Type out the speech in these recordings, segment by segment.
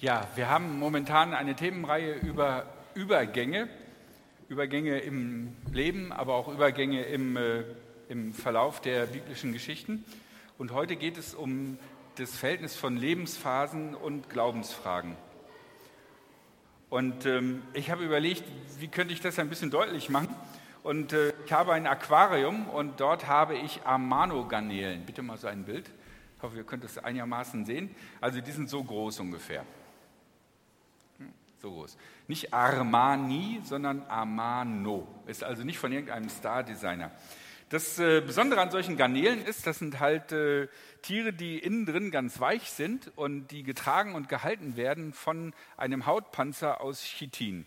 Ja, wir haben momentan eine Themenreihe über Übergänge, Übergänge im Leben, aber auch Übergänge im, äh, im Verlauf der biblischen Geschichten. Und heute geht es um das Verhältnis von Lebensphasen und Glaubensfragen. Und ähm, ich habe überlegt, wie könnte ich das ein bisschen deutlich machen. Und äh, ich habe ein Aquarium und dort habe ich Amano-Garnelen. Bitte mal so ein Bild. Ich hoffe, ihr könnt es einigermaßen sehen. Also die sind so groß ungefähr. So groß. Nicht Armani, sondern Amano. Ist also nicht von irgendeinem Star-Designer. Das äh, Besondere an solchen Garnelen ist, das sind halt äh, Tiere, die innen drin ganz weich sind und die getragen und gehalten werden von einem Hautpanzer aus Chitin.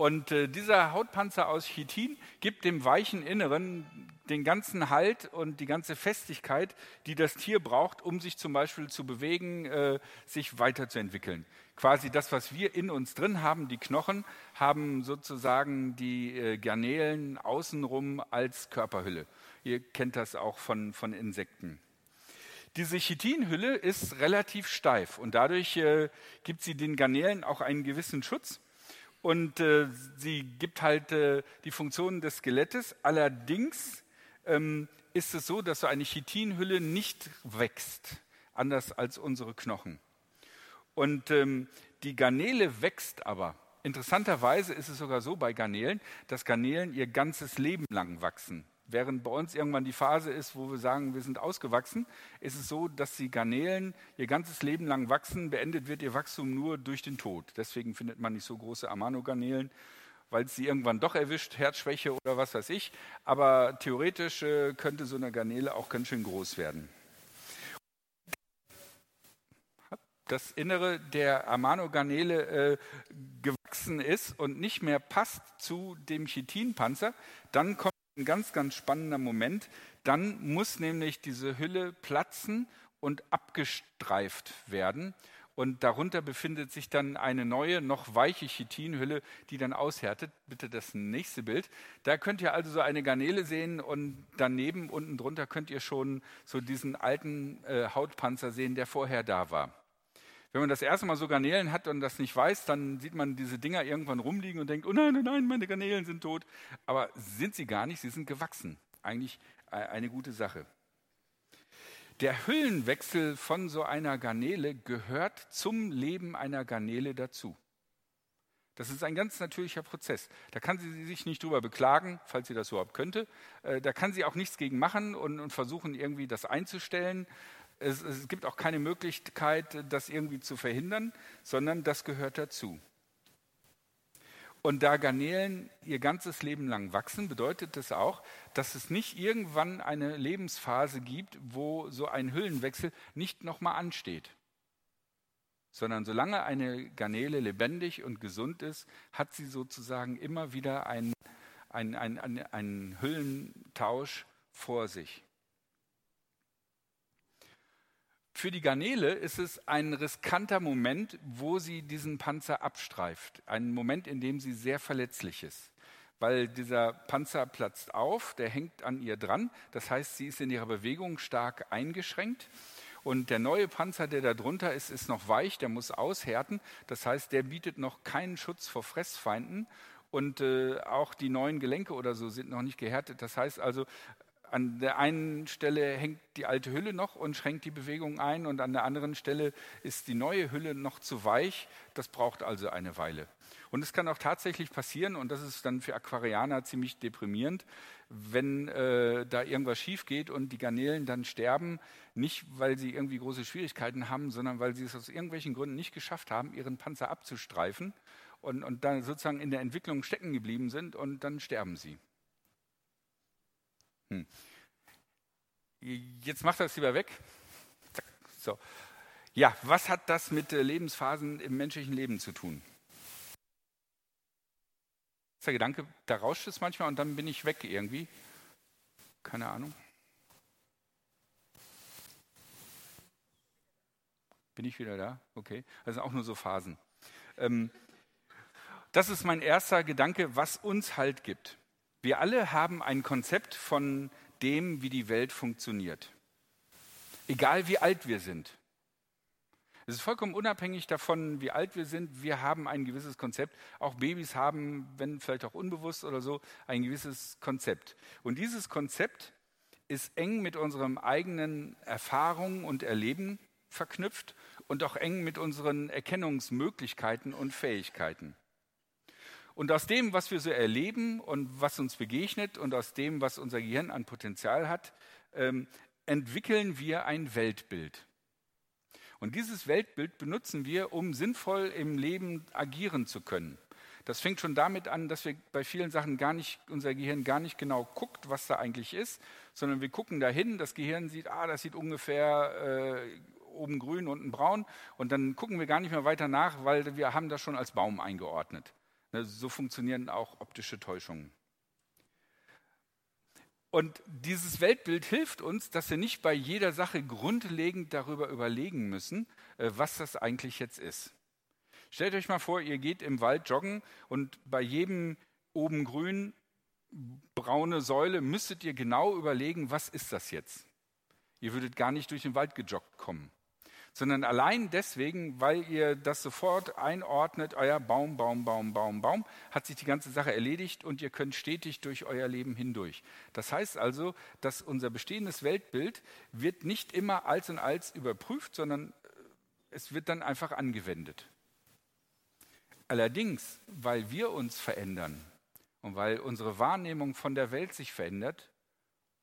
Und äh, dieser Hautpanzer aus Chitin gibt dem weichen Inneren den ganzen Halt und die ganze Festigkeit, die das Tier braucht, um sich zum Beispiel zu bewegen, äh, sich weiterzuentwickeln. Quasi das, was wir in uns drin haben, die Knochen, haben sozusagen die äh, Garnelen außenrum als Körperhülle. Ihr kennt das auch von, von Insekten. Diese Chitinhülle ist relativ steif und dadurch äh, gibt sie den Garnelen auch einen gewissen Schutz und äh, sie gibt halt äh, die Funktionen des Skelettes. Allerdings ähm, ist es so, dass so eine Chitinhülle nicht wächst, anders als unsere Knochen. Und ähm, die Garnele wächst aber. Interessanterweise ist es sogar so bei Garnelen, dass Garnelen ihr ganzes Leben lang wachsen. Während bei uns irgendwann die Phase ist, wo wir sagen, wir sind ausgewachsen, ist es so, dass die Garnelen ihr ganzes Leben lang wachsen. Beendet wird ihr Wachstum nur durch den Tod. Deswegen findet man nicht so große Amano-Garnelen, weil es sie irgendwann doch erwischt, Herzschwäche oder was weiß ich. Aber theoretisch äh, könnte so eine Garnele auch ganz schön groß werden. Das Innere der Amano-Garnele äh, gewachsen ist und nicht mehr passt zu dem Chitinpanzer, dann kommt ein ganz, ganz spannender Moment. Dann muss nämlich diese Hülle platzen und abgestreift werden. Und darunter befindet sich dann eine neue, noch weiche Chitinhülle, die dann aushärtet. Bitte das nächste Bild. Da könnt ihr also so eine Garnele sehen und daneben, unten drunter, könnt ihr schon so diesen alten äh, Hautpanzer sehen, der vorher da war. Wenn man das erste Mal so Garnelen hat und das nicht weiß, dann sieht man diese Dinger irgendwann rumliegen und denkt, oh nein, oh nein, meine Garnelen sind tot. Aber sind sie gar nicht, sie sind gewachsen. Eigentlich äh, eine gute Sache. Der Hüllenwechsel von so einer Garnele gehört zum Leben einer Garnele dazu. Das ist ein ganz natürlicher Prozess. Da kann sie sich nicht drüber beklagen, falls sie das überhaupt könnte. Äh, da kann sie auch nichts gegen machen und, und versuchen, irgendwie das einzustellen. Es, es gibt auch keine Möglichkeit, das irgendwie zu verhindern, sondern das gehört dazu. Und da Garnelen ihr ganzes Leben lang wachsen, bedeutet das auch, dass es nicht irgendwann eine Lebensphase gibt, wo so ein Hüllenwechsel nicht nochmal ansteht. Sondern solange eine Garnele lebendig und gesund ist, hat sie sozusagen immer wieder einen, einen, einen, einen Hüllentausch vor sich. Für die Garnele ist es ein riskanter Moment, wo sie diesen Panzer abstreift. Ein Moment, in dem sie sehr verletzlich ist. Weil dieser Panzer platzt auf, der hängt an ihr dran. Das heißt, sie ist in ihrer Bewegung stark eingeschränkt. Und der neue Panzer, der da drunter ist, ist noch weich, der muss aushärten. Das heißt, der bietet noch keinen Schutz vor Fressfeinden. Und äh, auch die neuen Gelenke oder so sind noch nicht gehärtet. Das heißt also, an der einen Stelle hängt die alte Hülle noch und schränkt die Bewegung ein und an der anderen Stelle ist die neue Hülle noch zu weich. Das braucht also eine Weile. Und es kann auch tatsächlich passieren, und das ist dann für Aquarianer ziemlich deprimierend, wenn äh, da irgendwas schief geht und die Garnelen dann sterben, nicht weil sie irgendwie große Schwierigkeiten haben, sondern weil sie es aus irgendwelchen Gründen nicht geschafft haben, ihren Panzer abzustreifen und, und dann sozusagen in der Entwicklung stecken geblieben sind und dann sterben sie. Hm. Jetzt macht das lieber weg. So. Ja, was hat das mit äh, Lebensphasen im menschlichen Leben zu tun? Der Gedanke, da rauscht es manchmal und dann bin ich weg irgendwie. Keine Ahnung. Bin ich wieder da? Okay. Also auch nur so Phasen. Ähm, das ist mein erster Gedanke, was uns Halt gibt. Wir alle haben ein Konzept von dem, wie die Welt funktioniert. Egal wie alt wir sind. Es ist vollkommen unabhängig davon, wie alt wir sind. Wir haben ein gewisses Konzept. Auch Babys haben, wenn vielleicht auch unbewusst oder so, ein gewisses Konzept. Und dieses Konzept ist eng mit unseren eigenen Erfahrungen und Erleben verknüpft und auch eng mit unseren Erkennungsmöglichkeiten und Fähigkeiten. Und aus dem, was wir so erleben und was uns begegnet und aus dem, was unser Gehirn an Potenzial hat, ähm, entwickeln wir ein Weltbild. Und dieses Weltbild benutzen wir, um sinnvoll im Leben agieren zu können. Das fängt schon damit an, dass wir bei vielen Sachen gar nicht, unser Gehirn gar nicht genau guckt, was da eigentlich ist, sondern wir gucken dahin, das Gehirn sieht, ah, das sieht ungefähr äh, oben grün, unten braun und dann gucken wir gar nicht mehr weiter nach, weil wir haben das schon als Baum eingeordnet. Ne, so funktionieren auch optische Täuschungen. Und dieses Weltbild hilft uns, dass wir nicht bei jeder Sache grundlegend darüber überlegen müssen, äh, was das eigentlich jetzt ist. Stellt euch mal vor, ihr geht im Wald joggen und bei jedem oben grün braune Säule müsstet ihr genau überlegen, was ist das jetzt? Ihr würdet gar nicht durch den Wald gejoggt kommen sondern allein deswegen, weil ihr das sofort einordnet, euer Baum, Baum, Baum, Baum, Baum, hat sich die ganze Sache erledigt und ihr könnt stetig durch euer Leben hindurch. Das heißt also, dass unser bestehendes Weltbild wird nicht immer als und als überprüft, sondern äh, es wird dann einfach angewendet. Allerdings, weil wir uns verändern und weil unsere Wahrnehmung von der Welt sich verändert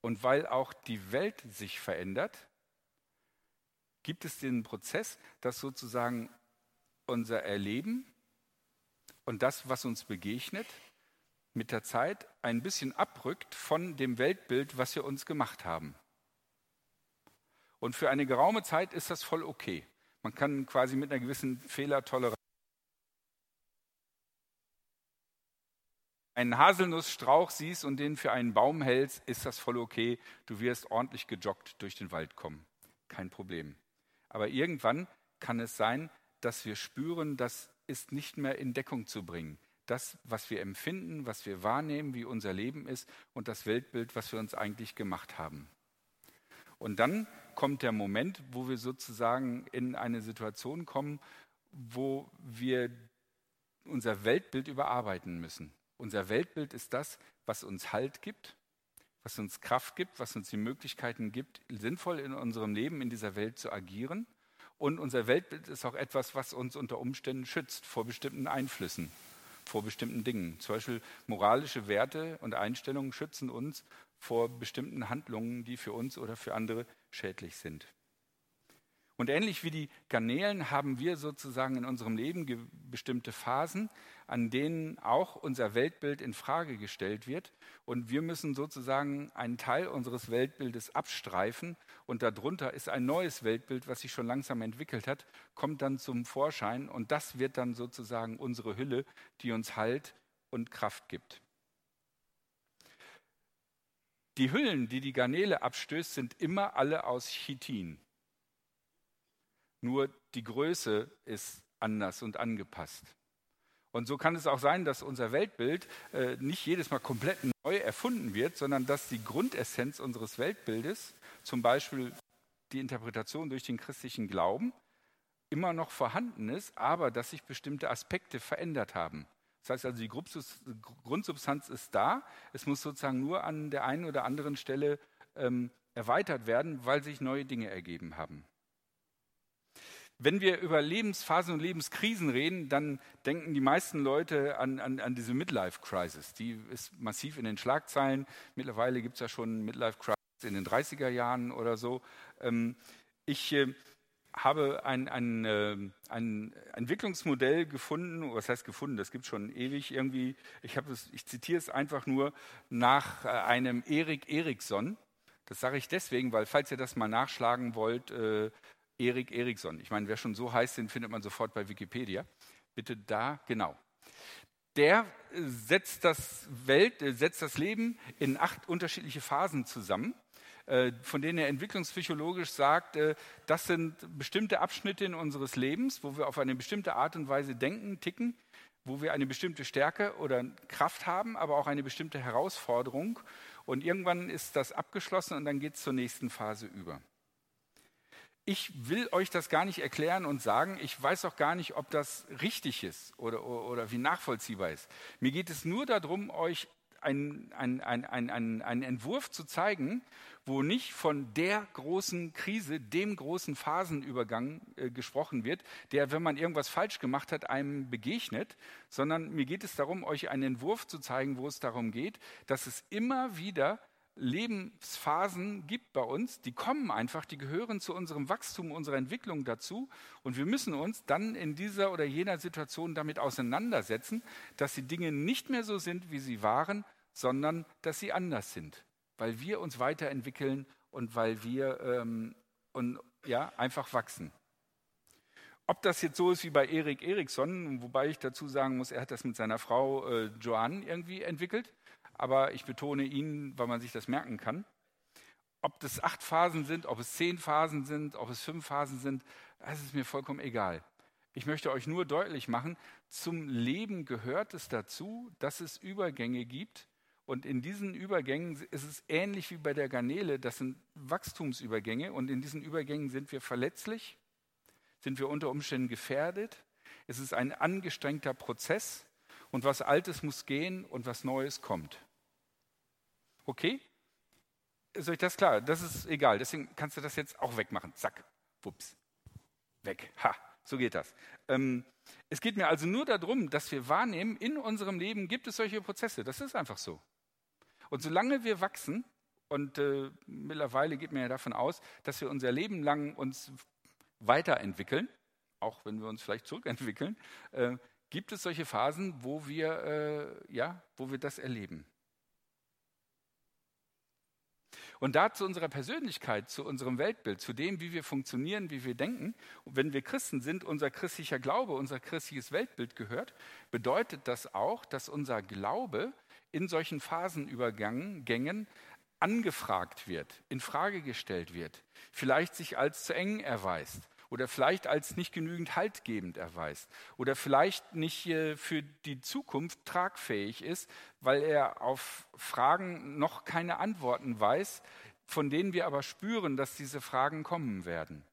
und weil auch die Welt sich verändert, gibt es den Prozess, dass sozusagen unser Erleben und das, was uns begegnet, mit der Zeit ein bisschen abrückt von dem Weltbild, was wir uns gemacht haben. Und für eine geraume Zeit ist das voll okay. Man kann quasi mit einer gewissen Fehlertoleranz einen Haselnussstrauch siehst und den für einen Baum hältst, ist das voll okay. Du wirst ordentlich gejoggt durch den Wald kommen. Kein Problem. Aber irgendwann kann es sein, dass wir spüren, das ist nicht mehr in Deckung zu bringen. Das, was wir empfinden, was wir wahrnehmen, wie unser Leben ist und das Weltbild, was wir uns eigentlich gemacht haben. Und dann kommt der Moment, wo wir sozusagen in eine Situation kommen, wo wir unser Weltbild überarbeiten müssen. Unser Weltbild ist das, was uns Halt gibt, was uns Kraft gibt, was uns die Möglichkeiten gibt, sinnvoll in unserem Leben in dieser Welt zu agieren. Und unser Weltbild ist auch etwas, was uns unter Umständen schützt vor bestimmten Einflüssen, vor bestimmten Dingen. Zum Beispiel moralische Werte und Einstellungen schützen uns vor bestimmten Handlungen, die für uns oder für andere schädlich sind. Und ähnlich wie die Garnelen haben wir sozusagen in unserem Leben bestimmte Phasen, an denen auch unser Weltbild in Frage gestellt wird. Und wir müssen sozusagen einen Teil unseres Weltbildes abstreifen. Und darunter ist ein neues Weltbild, was sich schon langsam entwickelt hat, kommt dann zum Vorschein. Und das wird dann sozusagen unsere Hülle, die uns Halt und Kraft gibt. Die Hüllen, die die Garnele abstößt, sind immer alle aus Chitin. Nur die Größe ist anders und angepasst. Und so kann es auch sein, dass unser Weltbild äh, nicht jedes Mal komplett neu erfunden wird, sondern dass die Grundessenz unseres Weltbildes, zum Beispiel die Interpretation durch den christlichen Glauben, immer noch vorhanden ist, aber dass sich bestimmte Aspekte verändert haben. Das heißt also, die Grundsubstanz ist da, es muss sozusagen nur an der einen oder anderen Stelle ähm, erweitert werden, weil sich neue Dinge ergeben haben. Wenn wir über Lebensphasen und Lebenskrisen reden, dann denken die meisten Leute an, an, an diese Midlife-Crisis. Die ist massiv in den Schlagzeilen. Mittlerweile gibt es ja schon Midlife-Crisis in den 30er Jahren oder so. Ähm, ich äh, habe ein, ein, äh, ein Entwicklungsmodell gefunden, was heißt gefunden, das gibt es schon ewig irgendwie. Ich, es, ich zitiere es einfach nur nach äh, einem Erik Eriksson. Das sage ich deswegen, weil falls ihr das mal nachschlagen wollt, Erik Eriksson. Ich meine, wer schon so heißt, den findet man sofort bei Wikipedia. Bitte da, genau. Der setzt das, Welt, äh, setzt das Leben in acht unterschiedliche Phasen zusammen, äh, von denen er entwicklungspsychologisch sagt, äh, das sind bestimmte Abschnitte in unseres Lebens, wo wir auf eine bestimmte Art und Weise denken, ticken, wo wir eine bestimmte Stärke oder Kraft haben, aber auch eine bestimmte Herausforderung. Und irgendwann ist das abgeschlossen und dann geht es zur nächsten Phase über. Ich will euch das gar nicht erklären und sagen, ich weiß auch gar nicht, ob das richtig ist oder, oder, oder wie nachvollziehbar ist. Mir geht es nur darum, euch einen, einen, einen, einen Entwurf zu zeigen, wo nicht von der großen Krise, dem großen Phasenübergang äh, gesprochen wird, der, wenn man irgendwas falsch gemacht hat, einem begegnet, sondern mir geht es darum, euch einen Entwurf zu zeigen, wo es darum geht, dass es immer wieder Lebensphasen gibt bei uns, die kommen einfach, die gehören zu unserem Wachstum, unserer Entwicklung dazu. Und wir müssen uns dann in dieser oder jener Situation damit auseinandersetzen, dass die Dinge nicht mehr so sind, wie sie waren, sondern dass sie anders sind, weil wir uns weiterentwickeln und weil wir ähm, und, ja, einfach wachsen. Ob das jetzt so ist wie bei Erik Eriksson, wobei ich dazu sagen muss, er hat das mit seiner Frau äh, Joanne irgendwie entwickelt, aber ich betone ihn, weil man sich das merken kann. Ob das acht Phasen sind, ob es zehn Phasen sind, ob es fünf Phasen sind, das ist mir vollkommen egal. Ich möchte euch nur deutlich machen, zum Leben gehört es dazu, dass es Übergänge gibt. Und in diesen Übergängen ist es ähnlich wie bei der Garnele, das sind Wachstumsübergänge. Und in diesen Übergängen sind wir verletzlich, sind wir unter Umständen gefährdet. Es ist ein angestrengter Prozess. Und was Altes muss gehen und was Neues kommt. Okay? Ist euch das klar? Das ist egal. Deswegen kannst du das jetzt auch wegmachen. Zack. Wups. Weg. Ha. So geht das. Ähm, es geht mir also nur darum, dass wir wahrnehmen, in unserem Leben gibt es solche Prozesse. Das ist einfach so. Und solange wir wachsen, und äh, mittlerweile geht mir ja davon aus, dass wir unser Leben lang uns weiterentwickeln, auch wenn wir uns vielleicht zurückentwickeln, äh, gibt es solche Phasen, wo wir, äh, ja, wo wir das erleben. Und da zu unserer Persönlichkeit, zu unserem Weltbild, zu dem, wie wir funktionieren, wie wir denken, wenn wir Christen sind, unser christlicher Glaube, unser christliches Weltbild gehört, bedeutet das auch, dass unser Glaube in solchen Phasenübergängen angefragt wird, in Frage gestellt wird, vielleicht sich als zu eng erweist oder vielleicht als nicht genügend haltgebend erweist oder vielleicht nicht für die Zukunft tragfähig ist, weil er auf Fragen noch keine Antworten weiß, von denen wir aber spüren, dass diese Fragen kommen werden.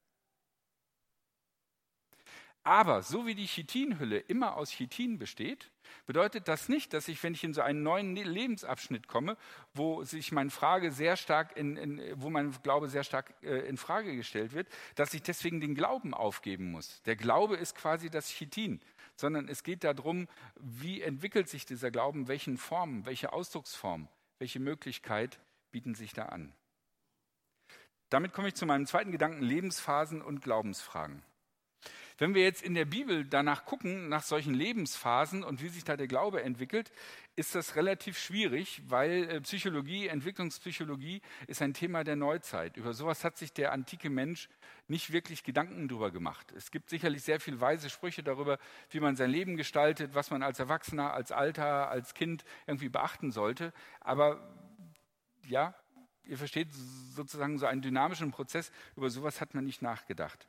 Aber so wie die Chitinhülle immer aus Chitin besteht, bedeutet das nicht, dass ich, wenn ich in so einen neuen Lebensabschnitt komme, wo sich meine Frage sehr stark in, in, wo mein Glaube sehr stark äh, in Frage gestellt wird, dass ich deswegen den Glauben aufgeben muss. Der Glaube ist quasi das Chitin, sondern es geht darum, wie entwickelt sich dieser Glauben, welchen Formen, welche Ausdrucksform, welche Möglichkeit bieten sich da an. Damit komme ich zu meinem zweiten Gedanken, Lebensphasen und Glaubensfragen. Wenn wir jetzt in der Bibel danach gucken, nach solchen Lebensphasen und wie sich da der Glaube entwickelt, ist das relativ schwierig, weil äh, Psychologie, Entwicklungspsychologie ist ein Thema der Neuzeit. Über sowas hat sich der antike Mensch nicht wirklich Gedanken drüber gemacht. Es gibt sicherlich sehr viele weise Sprüche darüber, wie man sein Leben gestaltet, was man als Erwachsener, als Alter, als Kind irgendwie beachten sollte. Aber ja, ihr versteht sozusagen so einen dynamischen Prozess, über sowas hat man nicht nachgedacht.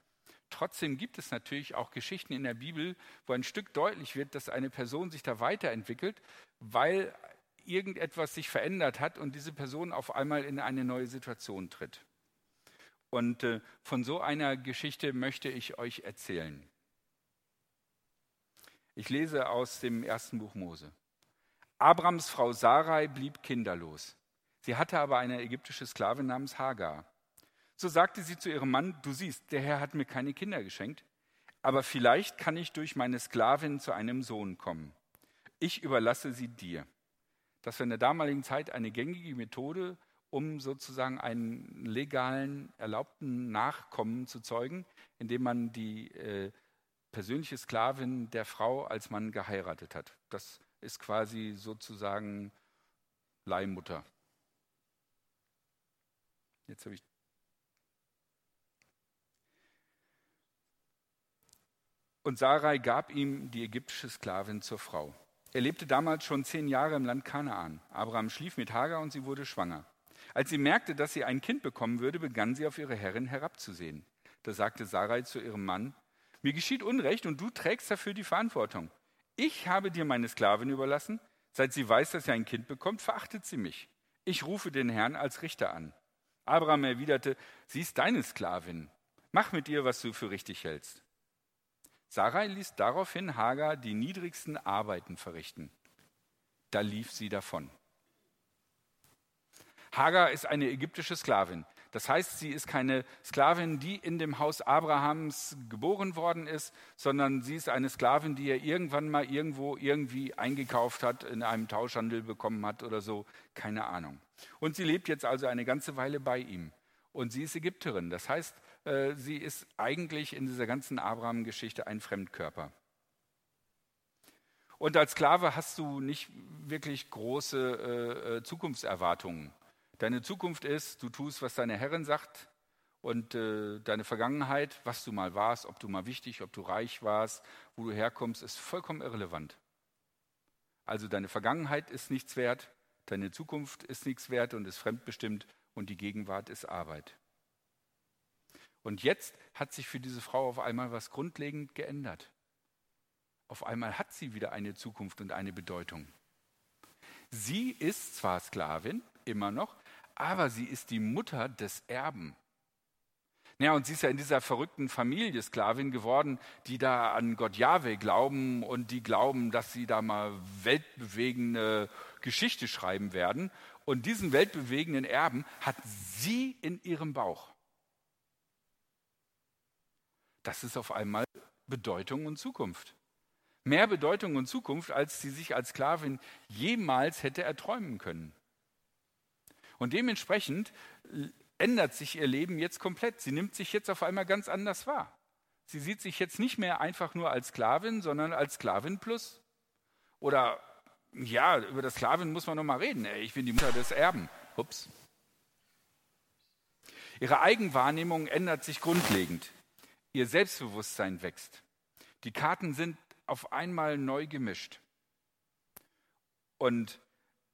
Trotzdem gibt es natürlich auch Geschichten in der Bibel, wo ein Stück deutlich wird, dass eine Person sich da weiterentwickelt, weil irgendetwas sich verändert hat und diese Person auf einmal in eine neue Situation tritt. Und äh, von so einer Geschichte möchte ich euch erzählen. Ich lese aus dem ersten Buch Mose. Abrams Frau Sarai blieb kinderlos. Sie hatte aber eine ägyptische Sklavin namens Hagar. So sagte sie zu ihrem Mann, du siehst, der Herr hat mir keine Kinder geschenkt, aber vielleicht kann ich durch meine Sklavin zu einem Sohn kommen. Ich überlasse sie dir. Das war in der damaligen Zeit eine gängige Methode, um sozusagen einen legalen, erlaubten Nachkommen zu zeugen, indem man die äh, persönliche Sklavin der Frau als Mann geheiratet hat. Das ist quasi sozusagen Leihmutter. Jetzt habe ich Und Sarai gab ihm die ägyptische Sklavin zur Frau. Er lebte damals schon zehn Jahre im Land Kanaan. Abraham schlief mit Hagar und sie wurde schwanger. Als sie merkte, dass sie ein Kind bekommen würde, begann sie auf ihre Herrin herabzusehen. Da sagte Sarai zu ihrem Mann, mir geschieht Unrecht und du trägst dafür die Verantwortung. Ich habe dir meine Sklavin überlassen. Seit sie weiß, dass sie ein Kind bekommt, verachtet sie mich. Ich rufe den Herrn als Richter an. Abraham erwiderte, sie ist deine Sklavin. Mach mit ihr, was du für richtig hältst. Sarai ließ daraufhin Hagar die niedrigsten Arbeiten verrichten. Da lief sie davon. Hagar ist eine ägyptische Sklavin. Das heißt, sie ist keine Sklavin, die in dem Haus Abrahams geboren worden ist, sondern sie ist eine Sklavin, die er irgendwann mal irgendwo irgendwie eingekauft hat, in einem Tauschhandel bekommen hat oder so, keine Ahnung. Und sie lebt jetzt also eine ganze Weile bei ihm. Und sie ist Ägypterin. Das heißt, sie ist eigentlich in dieser ganzen Abraham-Geschichte ein Fremdkörper. Und als Sklave hast du nicht wirklich große äh, äh, Zukunftserwartungen. Deine Zukunft ist, du tust, was deine Herrin sagt und äh, deine Vergangenheit, was du mal warst, ob du mal wichtig, ob du reich warst, wo du herkommst, ist vollkommen irrelevant. Also deine Vergangenheit ist nichts wert, deine Zukunft ist nichts wert und ist fremdbestimmt und die Gegenwart ist Arbeit. Und jetzt hat sich für diese Frau auf einmal was grundlegend geändert. Auf einmal hat sie wieder eine Zukunft und eine Bedeutung. Sie ist zwar Sklavin, immer noch, aber sie ist die Mutter des Erben. Ja, und sie ist ja in dieser verrückten Familie Sklavin geworden, die da an Gott Jahwe glauben und die glauben, dass sie da mal weltbewegende Geschichte schreiben werden. Und diesen weltbewegenden Erben hat sie in ihrem Bauch. Das ist auf einmal Bedeutung und Zukunft. Mehr Bedeutung und Zukunft, als sie sich als Sklavin jemals hätte erträumen können. Und dementsprechend ändert sich ihr Leben jetzt komplett. Sie nimmt sich jetzt auf einmal ganz anders wahr. Sie sieht sich jetzt nicht mehr einfach nur als Sklavin, sondern als Sklavin plus. Oder ja, über das Sklavin muss man noch mal reden. Ich bin die Mutter des Erben. Ups. Ihre Eigenwahrnehmung ändert sich grundlegend. Ihr Selbstbewusstsein wächst. Die Karten sind auf einmal neu gemischt. Und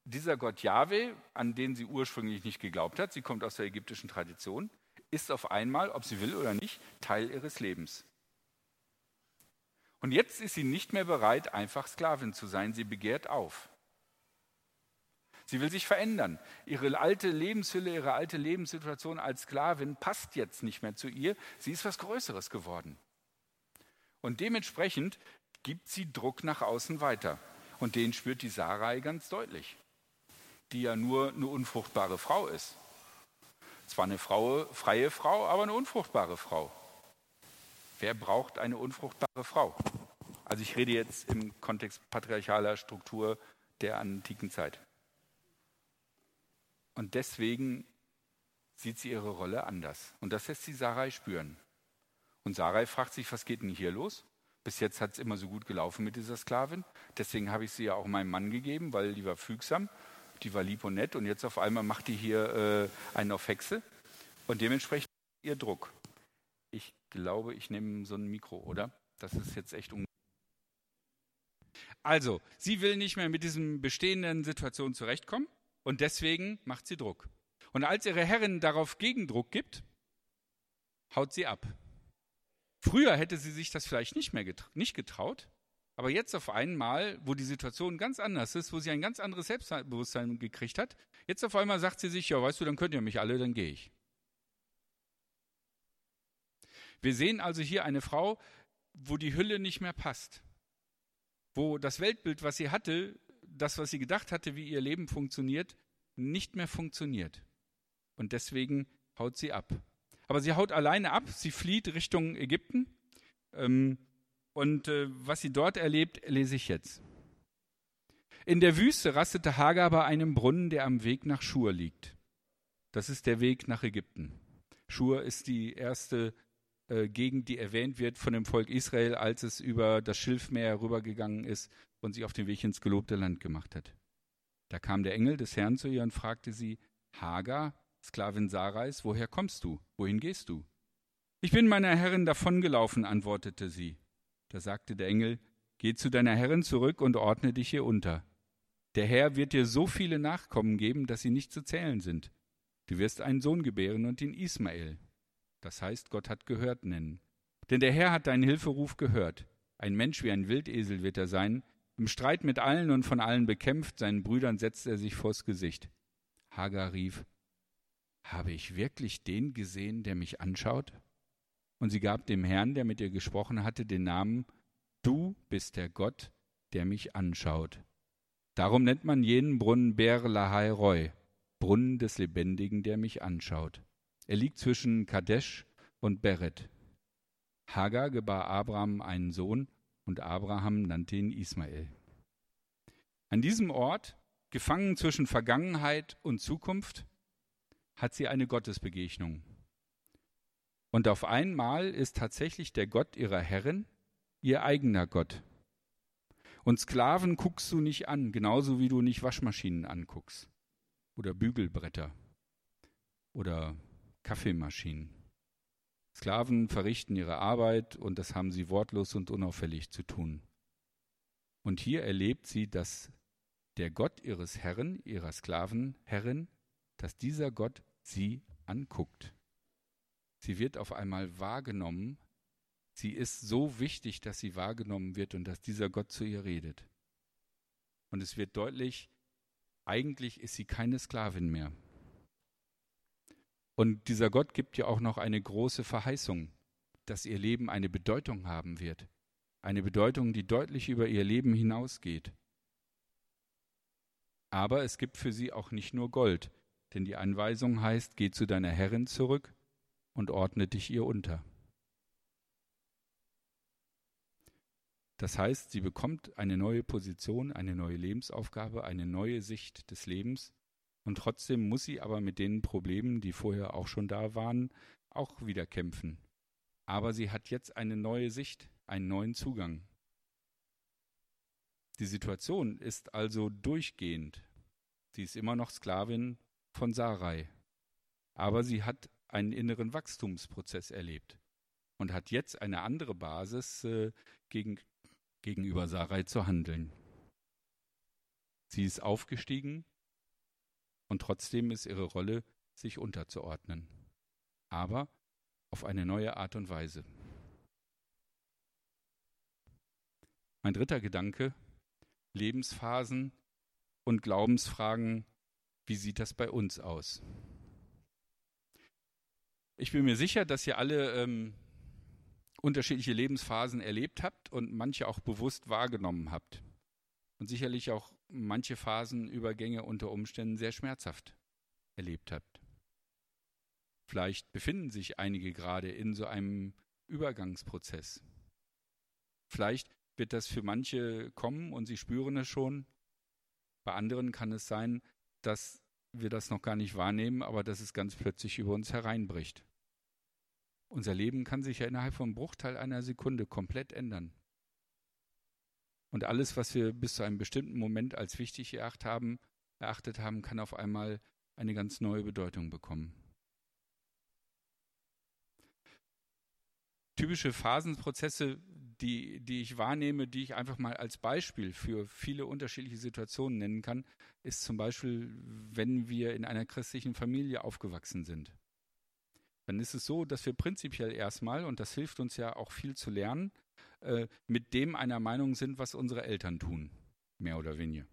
dieser Gott Jahwe, an den sie ursprünglich nicht geglaubt hat, sie kommt aus der ägyptischen Tradition, ist auf einmal, ob sie will oder nicht, Teil ihres Lebens. Und jetzt ist sie nicht mehr bereit, einfach Sklavin zu sein, sie begehrt auf. Sie will sich verändern. Ihre alte Lebenshülle, ihre alte Lebenssituation als Sklavin passt jetzt nicht mehr zu ihr. Sie ist was Größeres geworden. Und dementsprechend gibt sie Druck nach außen weiter. Und den spürt die Sarai ganz deutlich die ja nur eine unfruchtbare Frau ist. Zwar eine Frau, freie Frau, aber eine unfruchtbare Frau. Wer braucht eine unfruchtbare Frau? Also ich rede jetzt im Kontext patriarchaler Struktur der antiken Zeit. Und deswegen sieht sie ihre Rolle anders. Und das lässt sie Sarai spüren. Und Sarai fragt sich, was geht denn hier los? Bis jetzt hat es immer so gut gelaufen mit dieser Sklavin. Deswegen habe ich sie ja auch meinem Mann gegeben, weil die war fügsam die war lieb und nett und jetzt auf einmal macht die hier äh, einen auf Hexe und dementsprechend ihr Druck. Ich glaube, ich nehme so ein Mikro, oder? Das ist jetzt echt un Also, sie will nicht mehr mit diesem bestehenden Situation zurechtkommen und deswegen macht sie Druck. Und als ihre Herrin darauf Gegendruck gibt, haut sie ab. Früher hätte sie sich das vielleicht nicht mehr getra nicht getraut, aber jetzt auf einmal, wo die Situation ganz anders ist, wo sie ein ganz anderes Selbstbewusstsein gekriegt hat, jetzt auf einmal sagt sie sich, ja, weißt du, dann könnt ihr mich alle, dann gehe ich. Wir sehen also hier eine Frau, wo die Hülle nicht mehr passt. Wo das Weltbild, was sie hatte, das, was sie gedacht hatte, wie ihr Leben funktioniert, nicht mehr funktioniert. Und deswegen haut sie ab. Aber sie haut alleine ab, sie flieht Richtung Ägypten. Ähm, und äh, was sie dort erlebt, lese ich jetzt. In der Wüste rastete Hagar bei einem Brunnen, der am Weg nach Schur liegt. Das ist der Weg nach Ägypten. Schur ist die erste äh, Gegend, die erwähnt wird von dem Volk Israel, als es über das Schilfmeer rübergegangen ist und sich auf den Weg ins gelobte Land gemacht hat. Da kam der Engel des Herrn zu ihr und fragte sie, Hagar, Sklavin Sarais, woher kommst du? Wohin gehst du? Ich bin meiner Herrin davongelaufen, antwortete sie. Da sagte der Engel, Geh zu deiner Herrin zurück und ordne dich ihr unter. Der Herr wird dir so viele Nachkommen geben, dass sie nicht zu zählen sind. Du wirst einen Sohn gebären und ihn Ismael. Das heißt, Gott hat gehört nennen. Denn der Herr hat deinen Hilferuf gehört. Ein Mensch wie ein Wildesel wird er sein. Im Streit mit allen und von allen bekämpft, seinen Brüdern setzt er sich vors Gesicht. Hagar rief, habe ich wirklich den gesehen, der mich anschaut? Und sie gab dem Herrn, der mit ihr gesprochen hatte, den Namen Du bist der Gott, der mich anschaut. Darum nennt man jenen Brunnen Ber Lahai Roy, Brunnen des Lebendigen, der mich anschaut. Er liegt zwischen Kadesh und Beret. Hagar gebar Abraham einen Sohn und Abraham nannte ihn Ismael. An diesem Ort, gefangen zwischen Vergangenheit und Zukunft, hat sie eine Gottesbegegnung. Und auf einmal ist tatsächlich der Gott ihrer Herrin ihr eigener Gott. Und Sklaven guckst du nicht an, genauso wie du nicht Waschmaschinen anguckst oder Bügelbretter oder Kaffeemaschinen. Sklaven verrichten ihre Arbeit und das haben sie wortlos und unauffällig zu tun. Und hier erlebt sie, dass der Gott ihres Herren, ihrer Sklavenherrin, dass dieser Gott sie anguckt. Sie wird auf einmal wahrgenommen. Sie ist so wichtig, dass sie wahrgenommen wird und dass dieser Gott zu ihr redet. Und es wird deutlich, eigentlich ist sie keine Sklavin mehr. Und dieser Gott gibt ihr auch noch eine große Verheißung, dass ihr Leben eine Bedeutung haben wird. Eine Bedeutung, die deutlich über ihr Leben hinausgeht. Aber es gibt für sie auch nicht nur Gold, denn die Anweisung heißt, geh zu deiner Herrin zurück und ordne dich ihr unter. Das heißt, sie bekommt eine neue Position, eine neue Lebensaufgabe, eine neue Sicht des Lebens und trotzdem muss sie aber mit den Problemen, die vorher auch schon da waren, auch wieder kämpfen. Aber sie hat jetzt eine neue Sicht, einen neuen Zugang. Die Situation ist also durchgehend. Sie ist immer noch Sklavin von Sarai. Aber sie hat einen inneren Wachstumsprozess erlebt und hat jetzt eine andere Basis äh, gegen, gegenüber Sarai zu handeln. Sie ist aufgestiegen und trotzdem ist ihre Rolle, sich unterzuordnen. Aber auf eine neue Art und Weise. Mein dritter Gedanke, Lebensphasen und Glaubensfragen, wie sieht das bei uns aus? Ich bin mir sicher, dass ihr alle ähm, unterschiedliche Lebensphasen erlebt habt und manche auch bewusst wahrgenommen habt. Und sicherlich auch manche Phasenübergänge unter Umständen sehr schmerzhaft erlebt habt. Vielleicht befinden sich einige gerade in so einem Übergangsprozess. Vielleicht wird das für manche kommen und sie spüren es schon. Bei anderen kann es sein, dass wir das noch gar nicht wahrnehmen, aber dass es ganz plötzlich über uns hereinbricht. Unser Leben kann sich ja innerhalb von Bruchteil einer Sekunde komplett ändern. Und alles, was wir bis zu einem bestimmten Moment als wichtig erachtet haben, erachtet haben, kann auf einmal eine ganz neue Bedeutung bekommen. Typische Phasenprozesse, die, die ich wahrnehme, die ich einfach mal als Beispiel für viele unterschiedliche Situationen nennen kann, ist zum Beispiel, wenn wir in einer christlichen Familie aufgewachsen sind dann ist es so, dass wir prinzipiell erstmal, und das hilft uns ja auch viel zu lernen, äh, mit dem einer Meinung sind, was unsere Eltern tun, mehr oder weniger.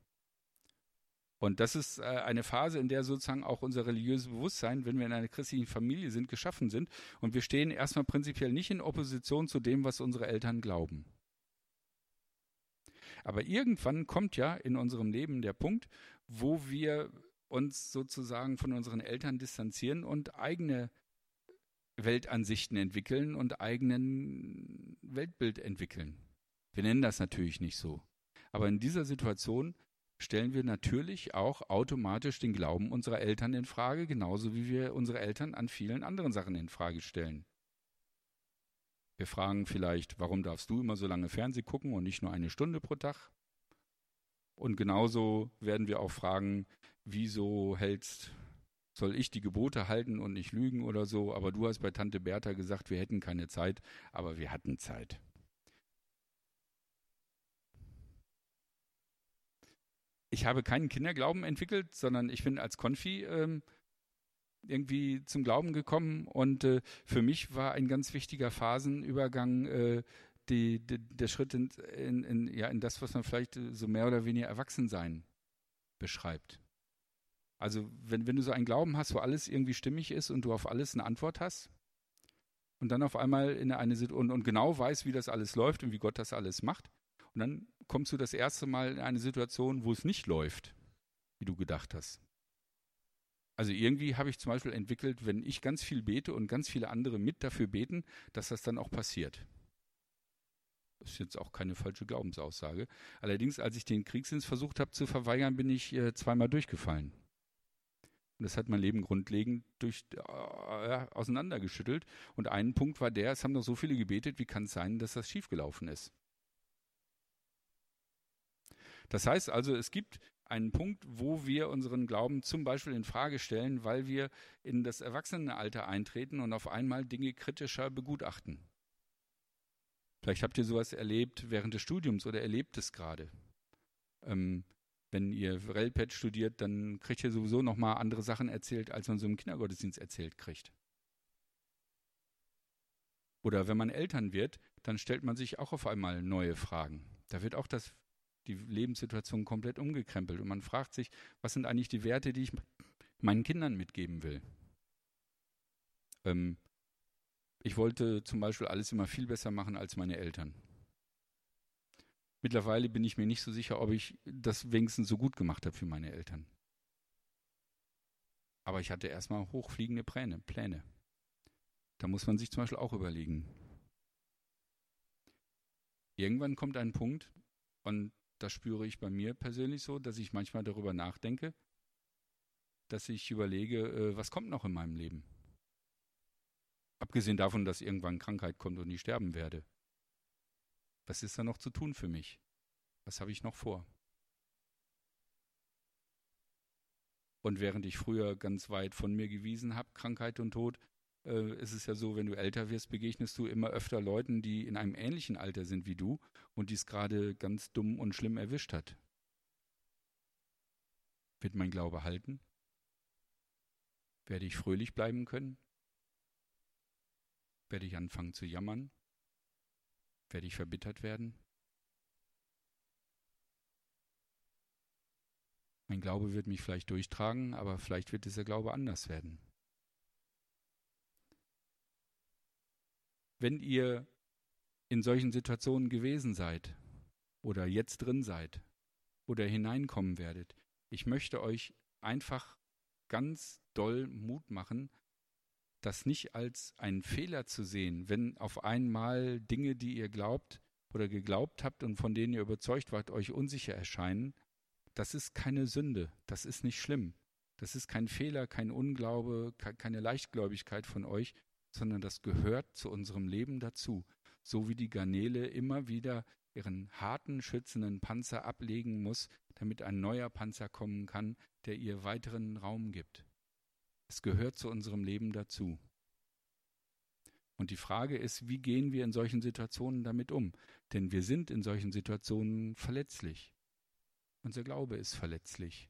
Und das ist äh, eine Phase, in der sozusagen auch unser religiöses Bewusstsein, wenn wir in einer christlichen Familie sind, geschaffen sind. Und wir stehen erstmal prinzipiell nicht in Opposition zu dem, was unsere Eltern glauben. Aber irgendwann kommt ja in unserem Leben der Punkt, wo wir uns sozusagen von unseren Eltern distanzieren und eigene Weltansichten entwickeln und eigenen Weltbild entwickeln. Wir nennen das natürlich nicht so. Aber in dieser Situation stellen wir natürlich auch automatisch den Glauben unserer Eltern in Frage, genauso wie wir unsere Eltern an vielen anderen Sachen in Frage stellen. Wir fragen vielleicht, warum darfst du immer so lange Fernseh gucken und nicht nur eine Stunde pro Tag? Und genauso werden wir auch fragen, wieso hältst soll ich die Gebote halten und nicht lügen oder so, aber du hast bei Tante Bertha gesagt, wir hätten keine Zeit, aber wir hatten Zeit. Ich habe keinen Kinderglauben entwickelt, sondern ich bin als Konfi ähm, irgendwie zum Glauben gekommen und äh, für mich war ein ganz wichtiger Phasenübergang äh, die, die, der Schritt in, in, in, ja, in das, was man vielleicht so mehr oder weniger Erwachsensein beschreibt. Also wenn, wenn du so einen Glauben hast, wo alles irgendwie stimmig ist und du auf alles eine Antwort hast, und dann auf einmal in eine Situation und, und genau weiß, wie das alles läuft und wie Gott das alles macht. Und dann kommst du das erste Mal in eine Situation, wo es nicht läuft, wie du gedacht hast. Also irgendwie habe ich zum Beispiel entwickelt, wenn ich ganz viel bete und ganz viele andere mit dafür beten, dass das dann auch passiert. Das ist jetzt auch keine falsche Glaubensaussage. Allerdings, als ich den Kriegsdienst versucht habe zu verweigern, bin ich äh, zweimal durchgefallen. Und das hat mein Leben grundlegend durch, äh, auseinandergeschüttelt. Und ein Punkt war der, es haben noch so viele gebetet, wie kann es sein, dass das schiefgelaufen ist? Das heißt also, es gibt einen Punkt, wo wir unseren Glauben zum Beispiel in Frage stellen, weil wir in das Erwachsenenalter eintreten und auf einmal Dinge kritischer begutachten. Vielleicht habt ihr sowas erlebt während des Studiums oder erlebt es gerade. Ähm, wenn ihr Relpad studiert, dann kriegt ihr sowieso nochmal andere Sachen erzählt, als man so im Kindergottesdienst erzählt kriegt. Oder wenn man Eltern wird, dann stellt man sich auch auf einmal neue Fragen. Da wird auch das die Lebenssituation komplett umgekrempelt. Und man fragt sich, was sind eigentlich die Werte, die ich meinen Kindern mitgeben will? Ähm, ich wollte zum Beispiel alles immer viel besser machen als meine Eltern. Mittlerweile bin ich mir nicht so sicher, ob ich das wenigstens so gut gemacht habe für meine Eltern. Aber ich hatte erstmal hochfliegende Pläne, Pläne. Da muss man sich zum Beispiel auch überlegen. Irgendwann kommt ein Punkt, und das spüre ich bei mir persönlich so, dass ich manchmal darüber nachdenke, dass ich überlege, äh, was kommt noch in meinem Leben? Abgesehen davon, dass irgendwann Krankheit kommt und ich sterben werde. Was ist da noch zu tun für mich? Was habe ich noch vor? Und während ich früher ganz weit von mir gewiesen habe, Krankheit und Tod, äh, ist es ja so, wenn du älter wirst, begegnest du immer öfter Leuten, die in einem ähnlichen Alter sind wie du und die es gerade ganz dumm und schlimm erwischt hat. Wird mein Glaube halten? Werde ich fröhlich bleiben können? Werde ich anfangen zu jammern? Werde ich verbittert werden? Mein Glaube wird mich vielleicht durchtragen, aber vielleicht wird dieser Glaube anders werden. wenn ihr in solchen Situationen gewesen seid oder jetzt drin seid oder hineinkommen werdet, ich möchte euch einfach ganz doll Mut machen, das nicht als einen Fehler zu sehen, wenn auf einmal Dinge, die ihr glaubt oder geglaubt habt und von denen ihr überzeugt wart, euch unsicher erscheinen. Das ist keine Sünde, das ist nicht schlimm. Das ist kein Fehler, kein Unglaube, keine Leichtgläubigkeit von euch, sondern das gehört zu unserem Leben dazu. So wie die Garnele immer wieder ihren harten, schützenden Panzer ablegen muss, damit ein neuer Panzer kommen kann, der ihr weiteren Raum gibt. Es gehört zu unserem Leben dazu. Und die Frage ist, wie gehen wir in solchen Situationen damit um? Denn wir sind in solchen Situationen verletzlich. Unser Glaube ist verletzlich.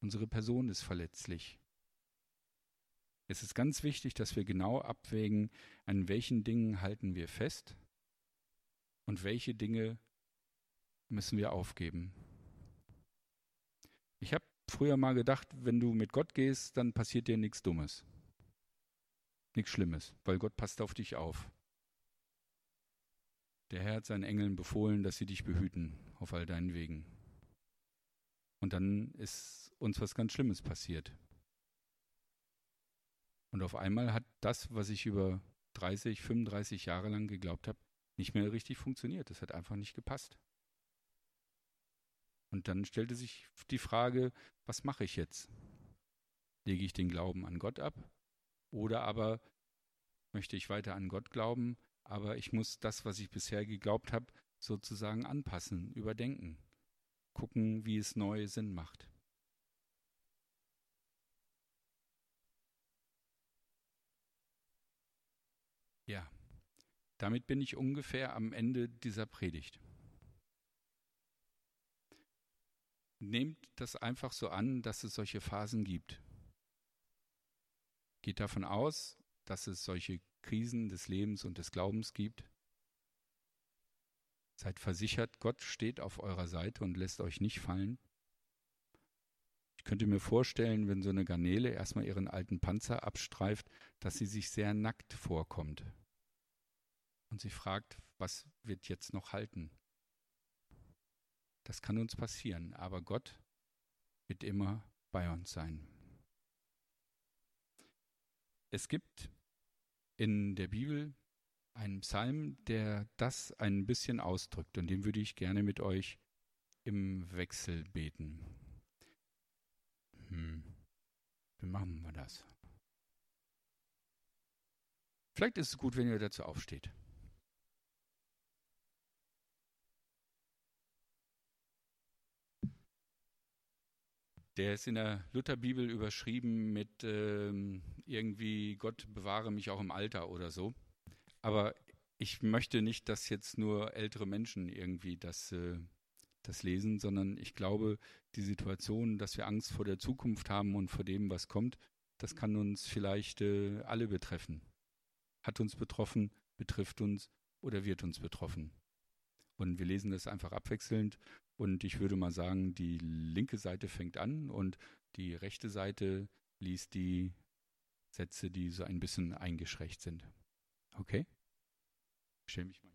Unsere Person ist verletzlich. Es ist ganz wichtig, dass wir genau abwägen, an welchen Dingen halten wir fest und welche Dinge müssen wir aufgeben. Ich habe früher mal gedacht, wenn du mit Gott gehst, dann passiert dir nichts Dummes. Nichts Schlimmes, weil Gott passt auf dich auf. Der Herr hat seinen Engeln befohlen, dass sie dich behüten auf all deinen Wegen. Und dann ist uns was ganz Schlimmes passiert. Und auf einmal hat das, was ich über 30, 35 Jahre lang geglaubt habe, nicht mehr richtig funktioniert. Das hat einfach nicht gepasst. Und dann stellte sich die Frage, was mache ich jetzt? Lege ich den Glauben an Gott ab? Oder aber möchte ich weiter an Gott glauben, aber ich muss das, was ich bisher geglaubt habe, sozusagen anpassen, überdenken, gucken, wie es neu Sinn macht. Ja, damit bin ich ungefähr am Ende dieser Predigt. Nehmt das einfach so an, dass es solche Phasen gibt. Geht davon aus, dass es solche Krisen des Lebens und des Glaubens gibt. Seid versichert, Gott steht auf eurer Seite und lässt euch nicht fallen. Ich könnte mir vorstellen, wenn so eine Garnele erstmal ihren alten Panzer abstreift, dass sie sich sehr nackt vorkommt, und sich fragt, was wird jetzt noch halten? Das kann uns passieren, aber Gott wird immer bei uns sein. Es gibt in der Bibel einen Psalm, der das ein bisschen ausdrückt und den würde ich gerne mit euch im Wechsel beten. Hm. Wie machen wir das? Vielleicht ist es gut, wenn ihr dazu aufsteht. Der ist in der Lutherbibel überschrieben mit ähm, irgendwie Gott bewahre mich auch im Alter oder so. Aber ich möchte nicht, dass jetzt nur ältere Menschen irgendwie das, äh, das lesen, sondern ich glaube, die Situation, dass wir Angst vor der Zukunft haben und vor dem, was kommt, das kann uns vielleicht äh, alle betreffen. Hat uns betroffen, betrifft uns oder wird uns betroffen. Und wir lesen das einfach abwechselnd. Und ich würde mal sagen, die linke Seite fängt an und die rechte Seite liest die Sätze, die so ein bisschen eingeschränkt sind. Okay? Ich stelle mich mal